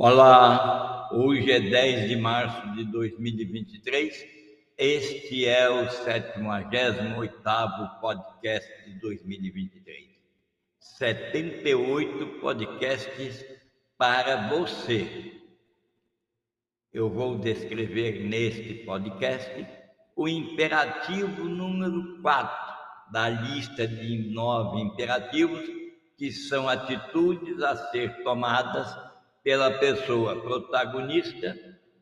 Olá, hoje é 10 de março de 2023. Este é o 78 podcast de 2023. 78 podcasts para você. Eu vou descrever neste podcast o imperativo número 4 da lista de nove imperativos, que são atitudes a ser tomadas pela pessoa protagonista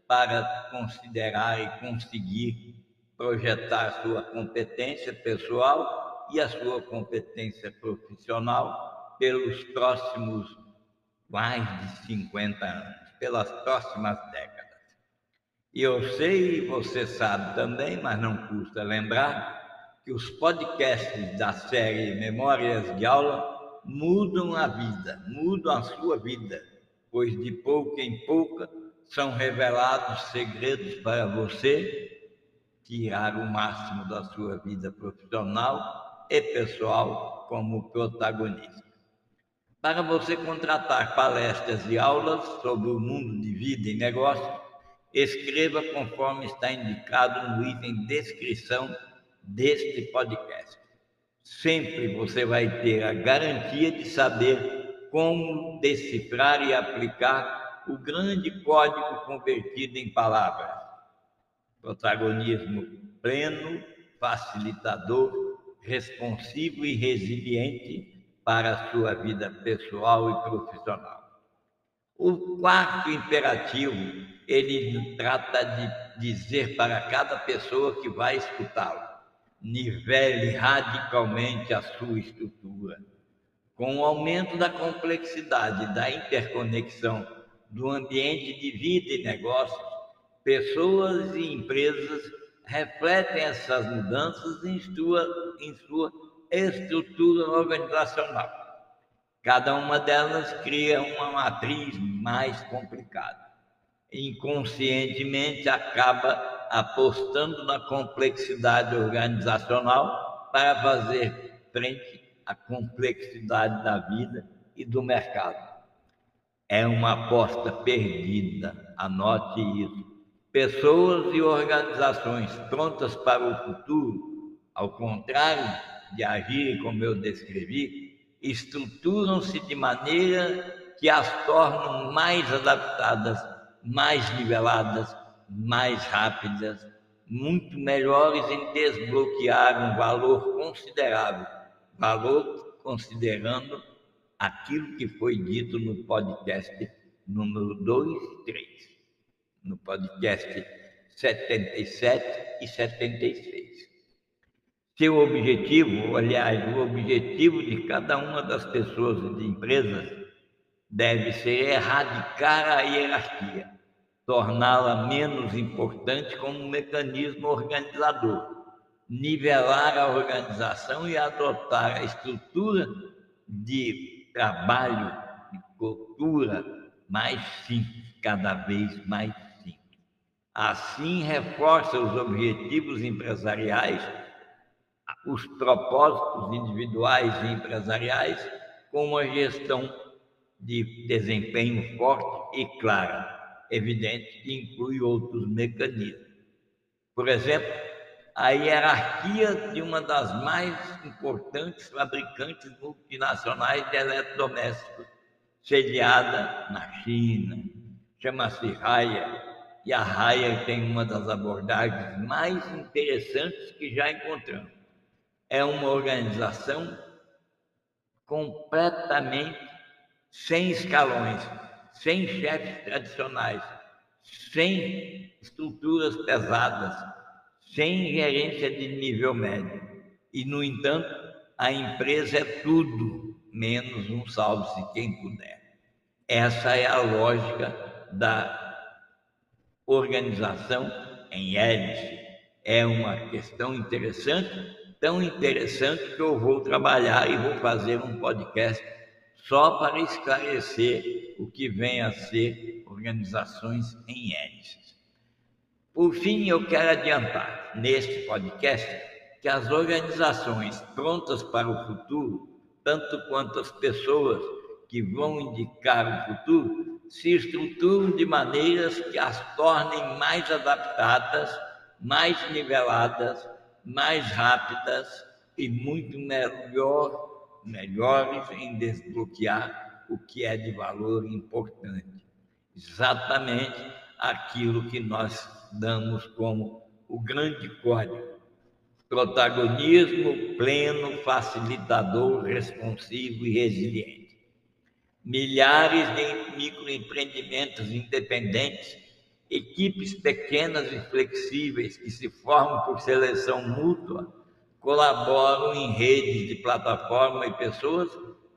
para considerar e conseguir projetar sua competência pessoal e a sua competência profissional pelos próximos mais de 50 anos, pelas próximas décadas. E eu sei, você sabe também, mas não custa lembrar, que os podcasts da série Memórias de Aula mudam a vida, mudam a sua vida pois de pouco em pouco são revelados segredos para você tirar o máximo da sua vida profissional e pessoal como protagonista. Para você contratar palestras e aulas sobre o mundo de vida e negócio, escreva conforme está indicado no item descrição deste podcast. Sempre você vai ter a garantia de saber como decifrar e aplicar o grande código convertido em palavras. Protagonismo pleno, facilitador, responsivo e resiliente para a sua vida pessoal e profissional. O quarto imperativo, ele trata de dizer para cada pessoa que vai escutá-lo: nivele radicalmente a sua estrutura com o aumento da complexidade da interconexão do ambiente de vida e negócios, pessoas e empresas refletem essas mudanças em sua, em sua estrutura organizacional. Cada uma delas cria uma matriz mais complicada. Inconscientemente acaba apostando na complexidade organizacional para fazer frente a complexidade da vida e do mercado. É uma aposta perdida, anote isso. Pessoas e organizações prontas para o futuro, ao contrário de agirem como eu descrevi, estruturam-se de maneira que as tornam mais adaptadas, mais niveladas, mais rápidas, muito melhores em desbloquear um valor considerável valor considerando aquilo que foi dito no podcast número 2 e 3, no podcast 77 e 76. Seu objetivo, aliás, o objetivo de cada uma das pessoas e de empresas deve ser erradicar a hierarquia, torná-la menos importante como um mecanismo organizador nivelar a organização e adotar a estrutura de trabalho, de cultura mais simples, cada vez mais simples. Assim, reforça os objetivos empresariais, os propósitos individuais e empresariais, com uma gestão de desempenho forte e clara, evidente que inclui outros mecanismos. Por exemplo, a hierarquia de uma das mais importantes fabricantes multinacionais de eletrodomésticos, sediada na China. Chama-se Raya, e a Raya tem uma das abordagens mais interessantes que já encontramos. É uma organização completamente sem escalões, sem chefes tradicionais, sem estruturas pesadas, sem gerência de nível médio. E, no entanto, a empresa é tudo menos um salve-se quem puder. Essa é a lógica da organização em hélice. É uma questão interessante, tão interessante que eu vou trabalhar e vou fazer um podcast só para esclarecer o que vem a ser organizações em hélices. Por fim, eu quero adiantar neste podcast que as organizações prontas para o futuro, tanto quanto as pessoas que vão indicar o futuro, se estruturam de maneiras que as tornem mais adaptadas, mais niveladas, mais rápidas e muito melhor, melhores em desbloquear o que é de valor importante. Exatamente aquilo que nós damos como o grande código. Protagonismo pleno, facilitador, responsivo e resiliente. Milhares de microempreendimentos independentes, equipes pequenas e flexíveis que se formam por seleção mútua, colaboram em redes de plataforma e pessoas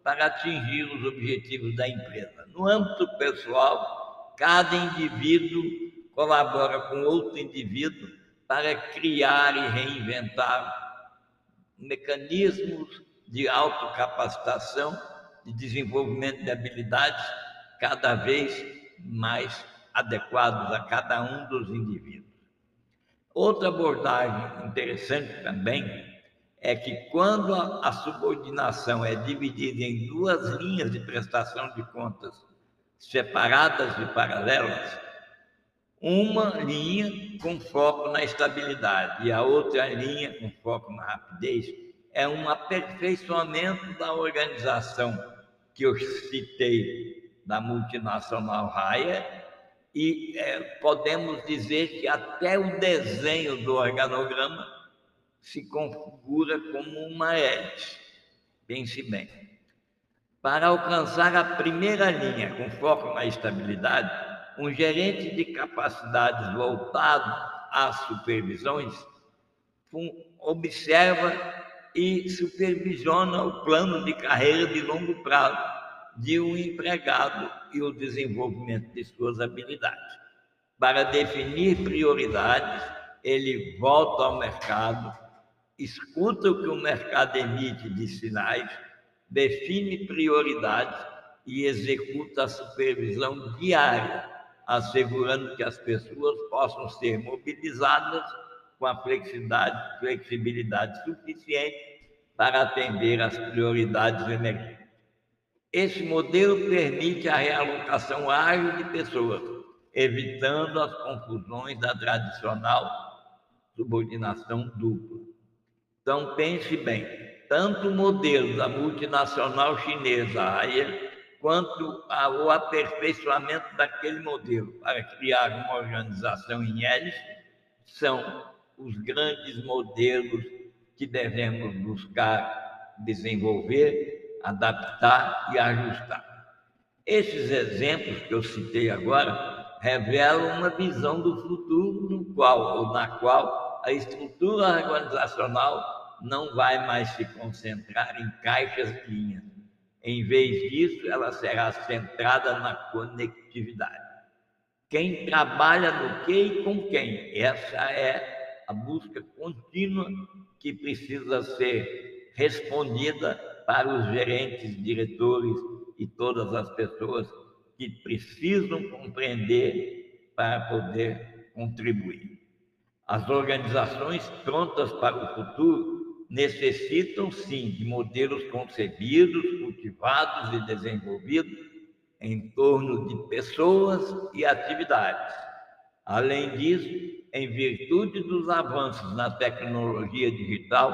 para atingir os objetivos da empresa. No âmbito pessoal, cada indivíduo colabora com outro indivíduo para criar e reinventar mecanismos de autocapacitação, de desenvolvimento de habilidades cada vez mais adequados a cada um dos indivíduos. Outra abordagem interessante também é que quando a subordinação é dividida em duas linhas de prestação de contas separadas e paralelas, uma linha com foco na estabilidade e a outra linha com foco na rapidez, é um aperfeiçoamento da organização que eu citei da multinacional Raia e é, podemos dizer que até o desenho do organograma se configura como uma hélice. Pense bem. Para alcançar a primeira linha com foco na estabilidade, um gerente de capacidades voltado às supervisões observa e supervisiona o plano de carreira de longo prazo de um empregado e o desenvolvimento de suas habilidades. Para definir prioridades, ele volta ao mercado, escuta o que o mercado emite de sinais, define prioridades e executa a supervisão diária assegurando que as pessoas possam ser mobilizadas com a flexibilidade, flexibilidade suficiente para atender às prioridades emergentes. Esse modelo permite a realocação ágil de pessoas, evitando as confusões da tradicional subordinação dupla. Então, pense bem: tanto o modelo da multinacional chinesa, a quanto ao aperfeiçoamento daquele modelo para criar uma organização em hélice são os grandes modelos que devemos buscar desenvolver, adaptar e ajustar. Esses exemplos que eu citei agora revelam uma visão do futuro no qual ou na qual a estrutura organizacional não vai mais se concentrar em caixas e linhas, em vez disso, ela será centrada na conectividade. Quem trabalha no que e com quem? Essa é a busca contínua que precisa ser respondida para os gerentes, diretores e todas as pessoas que precisam compreender para poder contribuir. As organizações prontas para o futuro necessitam sim de modelos concebidos, cultivados e desenvolvidos em torno de pessoas e atividades. Além disso, em virtude dos avanços na tecnologia digital,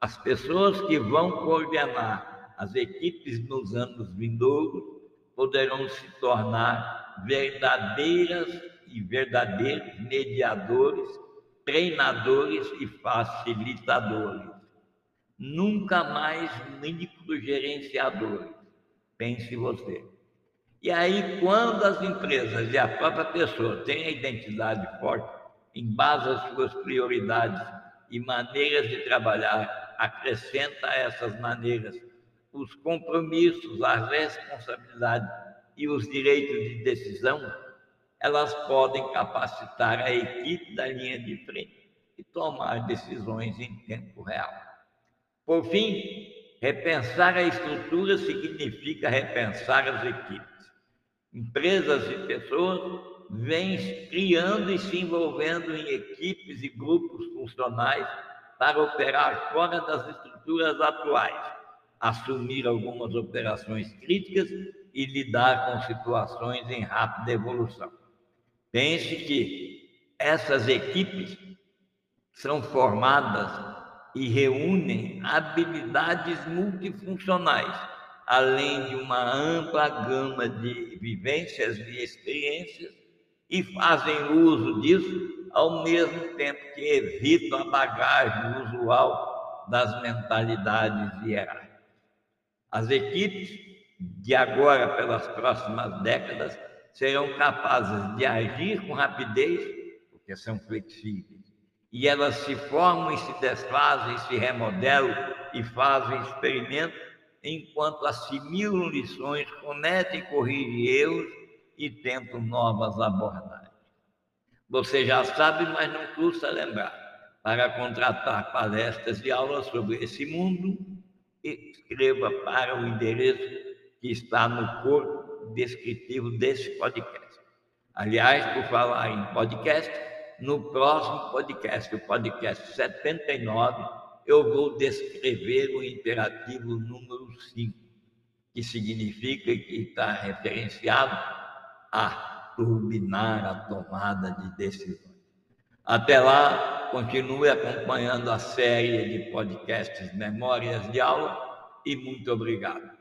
as pessoas que vão coordenar as equipes nos anos vindouros poderão se tornar verdadeiras e verdadeiros mediadores treinadores e facilitadores. Nunca mais microgerenciadores. Pense você. E aí, quando as empresas e a própria pessoa têm a identidade forte, em base às suas prioridades e maneiras de trabalhar, acrescenta a essas maneiras os compromissos, as responsabilidades e os direitos de decisão, elas podem capacitar a equipe da linha de frente e tomar decisões em tempo real. Por fim, repensar a estrutura significa repensar as equipes. Empresas e pessoas vêm criando e se envolvendo em equipes e grupos funcionais para operar fora das estruturas atuais, assumir algumas operações críticas e lidar com situações em rápida evolução. Pense que essas equipes são formadas e reúnem habilidades multifuncionais, além de uma ampla gama de vivências e experiências, e fazem uso disso ao mesmo tempo que evitam a bagagem usual das mentalidades hierárquicas. As equipes de agora pelas próximas décadas serão capazes de agir com rapidez, porque são flexíveis, e elas se formam e se desfazem, se remodelam e fazem experimentos enquanto assimilam lições, cometem e corrigem erros e tentam novas abordagens. Você já sabe, mas não custa lembrar. Para contratar palestras e aulas sobre esse mundo, escreva para o endereço que está no corpo descritivo desse podcast. Aliás, por falar em podcast, no próximo podcast, o podcast 79, eu vou descrever o imperativo número 5, que significa que está referenciado a turbinar a tomada de decisões. Até lá, continue acompanhando a série de podcasts Memórias de Aula e muito obrigado.